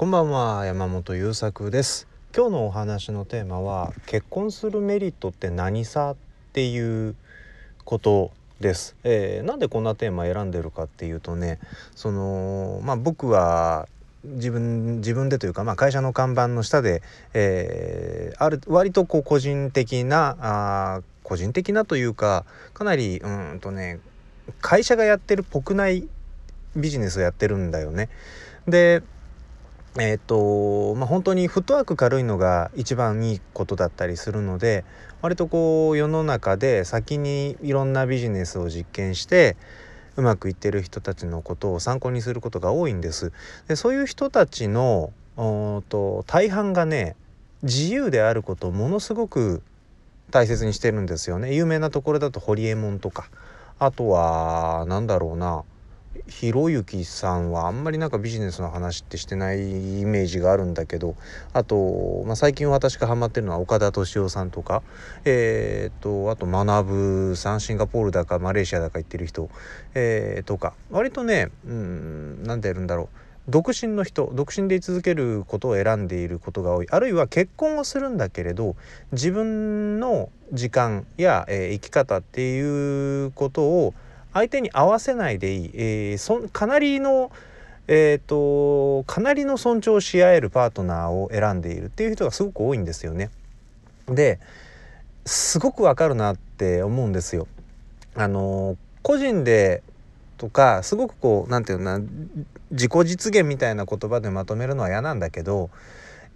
こんばんは山本優作です今日のお話のテーマは結婚するメリットって何さっていうことです、えー、なんでこんなテーマ選んでるかっていうとねそのまあ僕は自分自分でというか、まあ、会社の看板の下で、えー、ある割とこう個人的なあ個人的なというかかなりうんとね会社がやってる国内ビジネスをやってるんだよね。でえ、ー、とまあ本当にフットワーク軽いのが一番いいことだったりするので割とこう世の中で先にいろんなビジネスを実験してうまくいってる人たちのことを参考にすることが多いんです。でそういう人たちのと大半がね自由であることをものすごく大切にしてるんですよね。有名なところだとホリエモンとかあとは何だろうなひろゆきさんはあんまりなんかビジネスの話ってしてないイメージがあるんだけどあと、まあ、最近私がハマってるのは岡田敏夫さんとか。えー、とあと学さんシンガポールだかマレーシアだか行ってる人、えー、とか。割とねうん何てやるんだろう。独身の人独身で居続けることを選んでいることが多い。あるいは結婚をするんだけれど自分の時間や、えー、生き方っていうことを相手に合わせないでいい、えー、そかなりのえーと、かなりの尊重し合えるパートナーを選んでいるっていう人がすごく多いんですよね。ですごくわかるなって思うんですよ。あの個人でとかすごくこう何て言うのな自己実現みたいな言葉でまとめるのは嫌なんだけど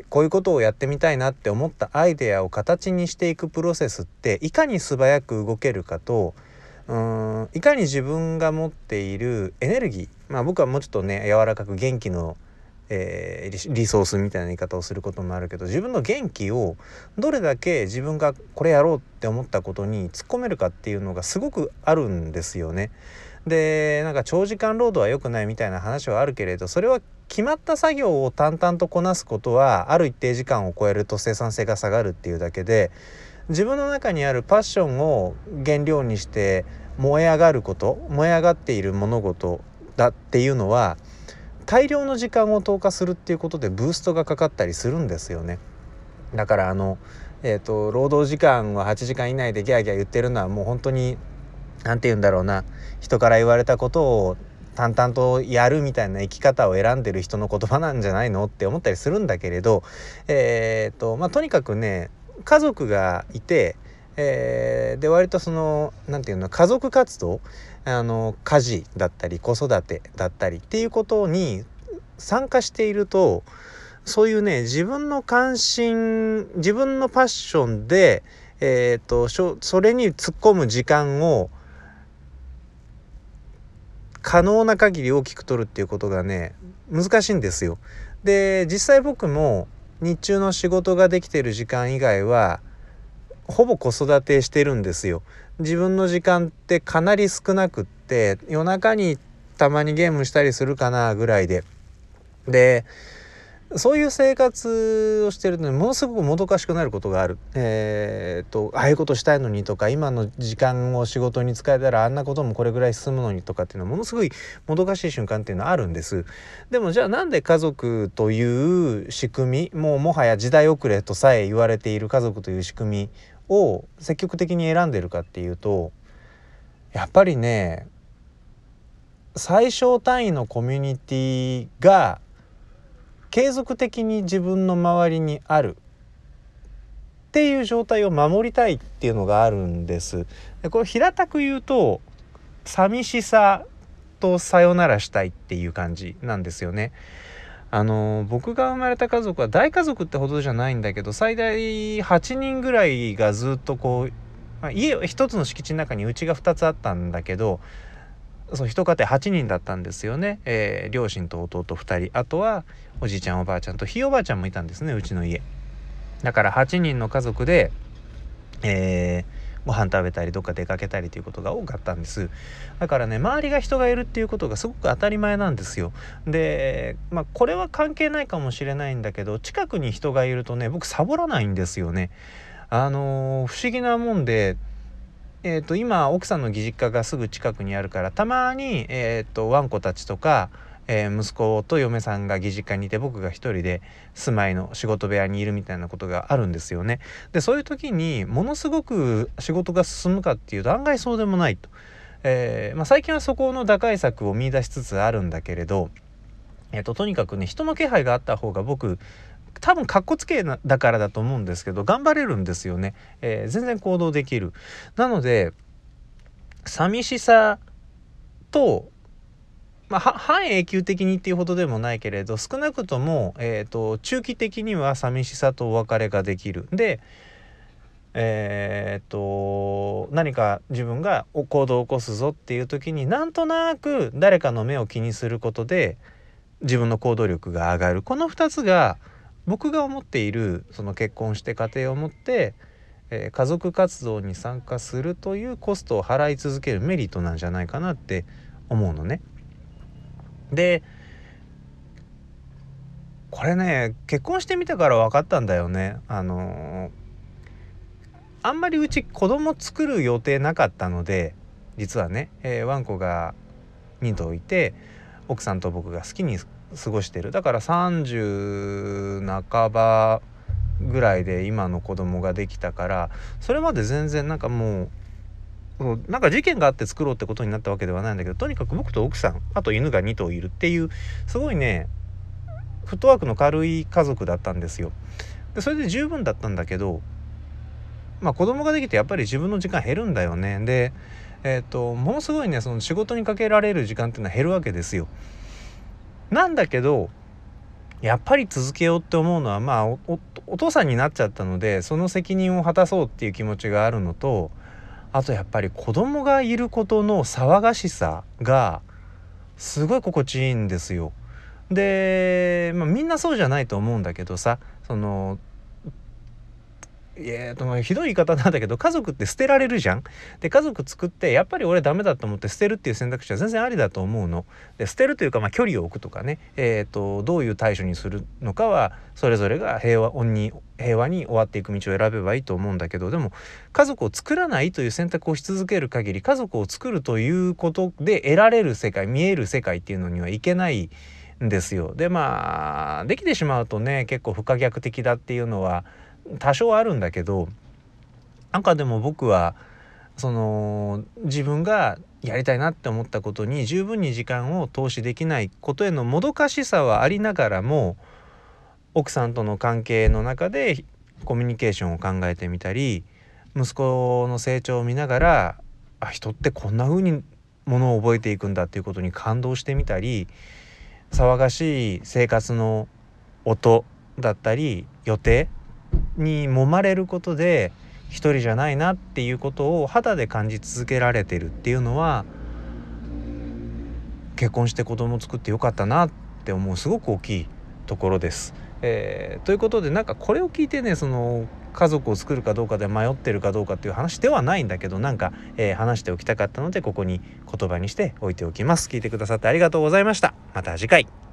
こういうことをやってみたいなって思ったアイデアを形にしていくプロセスっていかに素早く動けるかとうんいかに自分が持っているエネルギーまあ僕はもうちょっとね柔らかく元気の、えー、リソースみたいな言い方をすることもあるけど自分の元気をどれだけ自分がこれやろうって思ったことに突っ込めるかっていうのがすごくあるんですよね。でなんか長時間労働は良くないみたいな話はあるけれどそれは決まった作業を淡々とこなすことはある一定時間を超えると生産性が下がるっていうだけで自分の中にあるパッションを原料にして燃え上がること燃え上がっている物事だっていうのは大量の時間を投下するっていうことでブーストがかかったりするんですよね。だからあの、えーと、労働時間は8時間以内でギャーギャー言ってるのはもう本当に何て言うんだろうな人から言われたことを淡々とやるみたいな生き方を選んでる人の言葉なんじゃないのって思ったりするんだけれどえっ、ー、とまあとにかくね家族がいて、えー、で割とその何て言うの家族活動あの家事だったり子育てだったりっていうことに参加しているとそういうね自分の関心自分のパッションで、えーと、とそれに突っ込む時間を可能な限り大きく取るっていうことがね難しいんですよ。で実際僕も日中の仕事ができてる時間以外はほぼ子育てしてるんですよ。自分の時間ってかなり少なくって夜中にたまにゲームしたりするかなぐらいで。でそういう生活をしてると、ね、ものすごくもどかしくなることがある。えー、っとああいうことしたいのにとか今の時間を仕事に使えたらあんなこともこれぐらい進むのにとかっていうのはものすごいもどかしい瞬間っていうのはあるんです。でもじゃあなんで家族という仕組みもうもはや時代遅れとさえ言われている家族という仕組みを積極的に選んでるかっていうとやっぱりね最小単位のコミュニティが継続的に自分の周りにあるっていう状態を守りたいっていうのがあるんです。でこれ平たく言うと寂しさとさよならしたいっていう感じなんですよね。あの僕が生まれた家族は大家族ってほどじゃないんだけど最大8人ぐらいがずっとこう、まあ、家一つの敷地の中にうちが2つあったんだけどそう一家庭8人だったんですよね、えー、両親と弟2人。あとはおじいちゃんおばあちゃんとひいおばあちゃんもいたんですねうちの家。だから8人の家族で、えー、ご飯食べたりどっか出かけたりということが多かったんです。だからね周りが人がいるっていうことがすごく当たり前なんですよ。でまあこれは関係ないかもしれないんだけど近くに人がいるとね僕サボらないんですよね。あのー、不思議なもんでえーと、今奥さんの義実家がすぐ近くにあるからたまに、えーと、ワンコたちとか、えー、息子と嫁さんが義実家にいて僕が一人で住まいの仕事部屋にいるみたいなことがあるんですよね。でそういう時にものすごく仕事が進むかっていうと案外そうでもないと。えー、まあ、最近はそこの打開策を見いだしつつあるんだけれど、えーと、とにかくね人の気配があった方が僕多分かっこつけだからだと思うんですけど頑張れるんですよね、えー、全然行動できる。なので寂しさとまあ、半永久的にっていうほどでもないけれど少なくとも、えーと、中期的には寂しさとお別れができる。でえーと、何か自分が行動を起こすぞっていう時になんとなく誰かの目を気にすることで自分の行動力が上がる。この2つが僕が思っているその結婚して家庭を持って、えー、家族活動に参加するというコストを払い続けるメリットなんじゃないかなって思うのね。でこれね結婚してみたから分かったんだよね。あのあんまりうち子供作る予定なかったので実はね、えー、ワンコが2頭いて奥さんと僕が好きに過ごしてるだから30半ばぐらいで今の子供ができたからそれまで全然なんかもうなんか事件があって作ろうってことになったわけではないんだけどとにかく僕と奥さんあと犬が2頭いるっていうすごいねフットワークの軽い家族だったんですよ。でそれで十分だったんだけどまあ子供ができてやっぱり自分の時間減るんだよね。でえっ、ー、とものすごいねその仕事にかけられる時間っていうのは減るわけですよ。なんだけどやっぱり続けようって思うのはまあお父さんになっちゃったのでその責任を果たそうっていう気持ちがあるのとあとやっぱり子供がいることの騒がしさがすごい心地いいんですよ。で、まあ、みんなそうじゃないと思うんだけどさそのえーとひどい言い方なんだけど家族って捨てられるじゃん。で家族作ってやっぱり俺ダメだと思って捨てるっていう選択肢は全然ありだと思うの。で捨てるというか、まあ、距離を置くとかね、えーと、どういう対処にするのかはそれぞれが平和に平和に終わっていく道を選べばいいと思うんだけどでも家族を作らないという選択をし続ける限り家族を作るということで得られる世界見える世界っていうのにはいけないんですよ。でまあできてしまうとね結構不可逆的だっていうのは多少あるんだけどなんかでも僕はその自分がやりたいなって思ったことに十分に時間を投資できないことへのもどかしさはありながらも奥さんとの関係の中でコミュニケーションを考えてみたり息子の成長を見ながらあ人ってこんな風にものを覚えていくんだっていうことに感動してみたり騒がしい生活の音だったり予定に揉まれることで一人じゃないなっていうことを肌で感じ続けられてるっていうのは結婚して子供作ってよかったなって思うすごく大きいところです。えー、ということでなんかこれを聞いてねその家族を作るかどうかで迷ってるかどうかっていう話ではないんだけどなんか、えー、話しておきたかったのでここに言葉にして置いておきます。聞いてくださってありがとうございました。また次回。